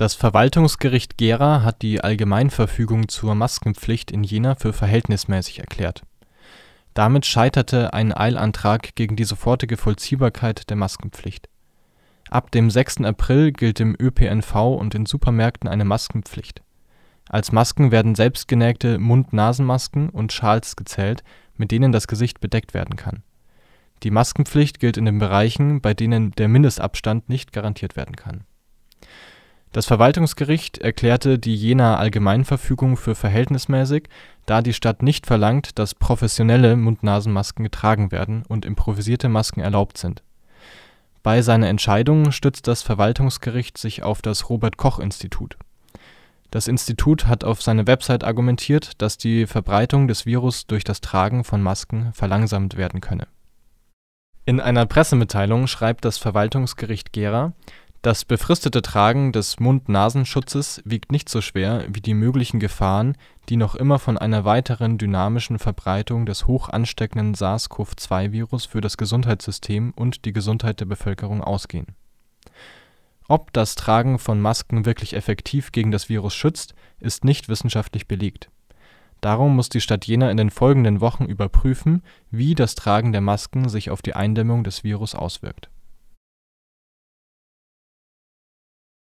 Das Verwaltungsgericht Gera hat die Allgemeinverfügung zur Maskenpflicht in Jena für verhältnismäßig erklärt. Damit scheiterte ein Eilantrag gegen die sofortige Vollziehbarkeit der Maskenpflicht. Ab dem 6. April gilt im ÖPNV und in Supermärkten eine Maskenpflicht. Als Masken werden selbstgenähte Mund-Nasen-Masken und Schals gezählt, mit denen das Gesicht bedeckt werden kann. Die Maskenpflicht gilt in den Bereichen, bei denen der Mindestabstand nicht garantiert werden kann das Verwaltungsgericht erklärte die Jenaer Allgemeinverfügung für verhältnismäßig, da die Stadt nicht verlangt, dass professionelle Mund-Nasen-Masken getragen werden und improvisierte Masken erlaubt sind. Bei seiner Entscheidung stützt das Verwaltungsgericht sich auf das Robert-Koch-Institut. Das Institut hat auf seiner Website argumentiert, dass die Verbreitung des Virus durch das Tragen von Masken verlangsamt werden könne. In einer Pressemitteilung schreibt das Verwaltungsgericht Gera das befristete Tragen des Mund-Nasen-Schutzes wiegt nicht so schwer wie die möglichen Gefahren, die noch immer von einer weiteren dynamischen Verbreitung des hoch ansteckenden SARS-CoV-2-Virus für das Gesundheitssystem und die Gesundheit der Bevölkerung ausgehen. Ob das Tragen von Masken wirklich effektiv gegen das Virus schützt, ist nicht wissenschaftlich belegt. Darum muss die Stadt Jena in den folgenden Wochen überprüfen, wie das Tragen der Masken sich auf die Eindämmung des Virus auswirkt